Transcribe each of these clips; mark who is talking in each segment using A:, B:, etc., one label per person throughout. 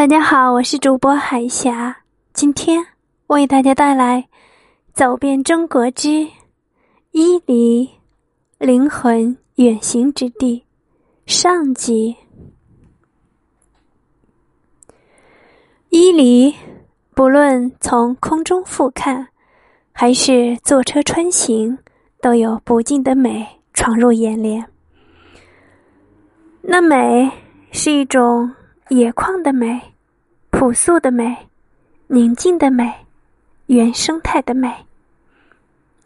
A: 大家好，我是主播海霞，今天为大家带来《走遍中国之伊犁灵魂远行之地》上集。伊犁，不论从空中俯瞰，还是坐车穿行，都有不尽的美闯入眼帘。那美是一种。野旷的美，朴素的美，宁静的美，原生态的美。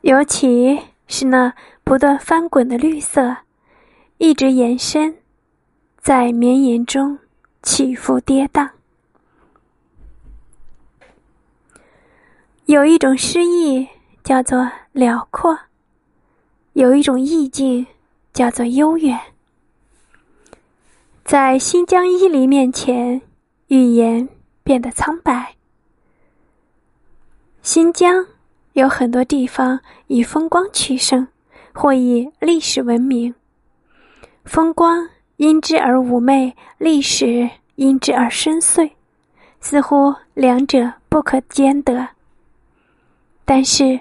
A: 尤其是那不断翻滚的绿色，一直延伸，在绵延中起伏跌宕。有一种诗意叫做辽阔，有一种意境叫做悠远。在新疆伊犁面前，语言变得苍白。新疆有很多地方以风光取胜，或以历史闻名。风光因之而妩媚，历史因之而深邃，似乎两者不可兼得。但是，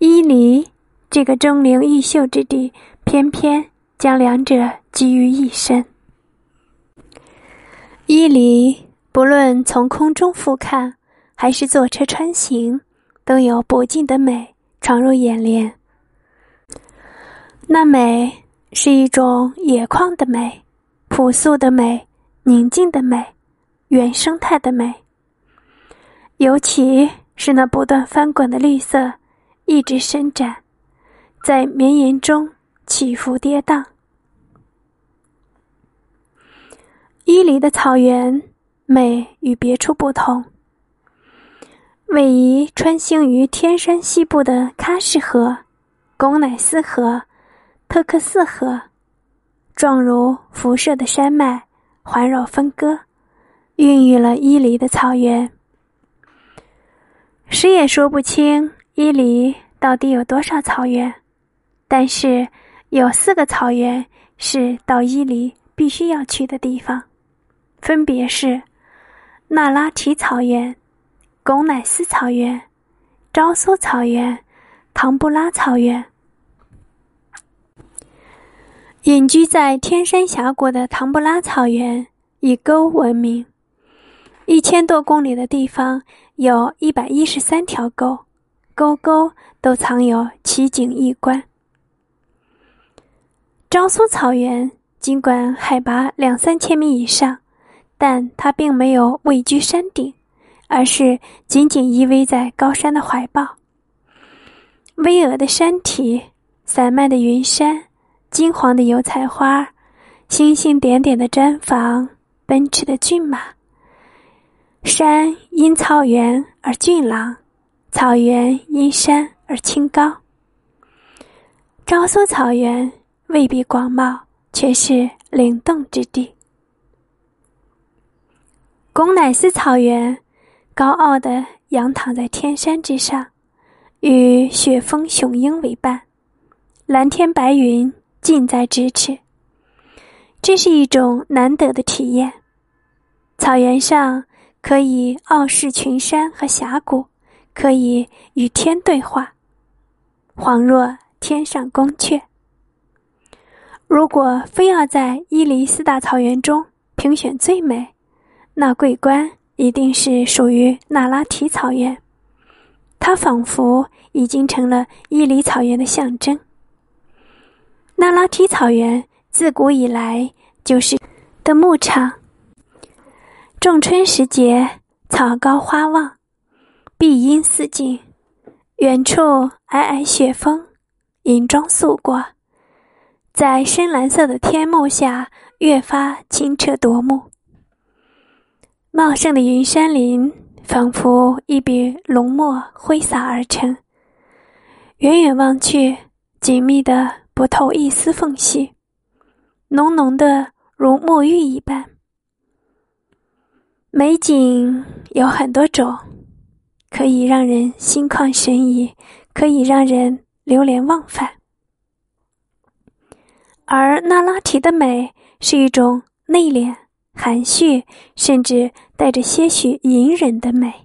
A: 伊犁这个钟灵毓秀之地，偏偏将两者集于一身。伊犁，不论从空中俯瞰，还是坐车穿行，都有不尽的美闯入眼帘。那美是一种野旷的美，朴素的美，宁静的美，原生态的美。尤其是那不断翻滚的绿色，一直伸展，在绵延中起伏跌宕。伊犁的草原美与别处不同。位于穿行于天山西部的喀什河、巩乃斯河、特克斯河，状如辐射的山脉环绕分割，孕育了伊犁的草原。谁也说不清伊犁到底有多少草原，但是有四个草原是到伊犁必须要去的地方。分别是那拉提草原、贡乃斯草原、昭苏草原、唐布拉草原。隐居在天山峡谷的唐布拉草原以沟闻名，一千多公里的地方有一百一十三条沟，沟沟都藏有奇景异观。昭苏草原尽管海拔两三千米以上。但它并没有位居山顶，而是紧紧依偎在高山的怀抱。巍峨的山体，散漫的云山，金黄的油菜花，星星点点的毡房，奔驰的骏马。山因草原而俊朗，草原因山而清高。昭苏草原未必广袤，却是灵动之地。巩乃斯草原，高傲的仰躺在天山之上，与雪峰雄鹰为伴，蓝天白云近在咫尺。这是一种难得的体验。草原上可以傲视群山和峡谷，可以与天对话，恍若天上宫阙。如果非要在伊犁四大草原中评选最美，那桂冠一定是属于那拉提草原，它仿佛已经成了伊犁草原的象征。那拉提草原自古以来就是的牧场。仲春时节，草高花旺，碧荫似锦，远处皑皑雪峰，银装素裹，在深蓝色的天幕下，越发清澈夺目。茂盛的云山林仿佛一笔浓墨挥洒而成，远远望去，紧密的不透一丝缝隙，浓浓的如墨玉一般。美景有很多种，可以让人心旷神怡，可以让人流连忘返。而那拉提的美是一种内敛含蓄，甚至带着些许隐忍的美。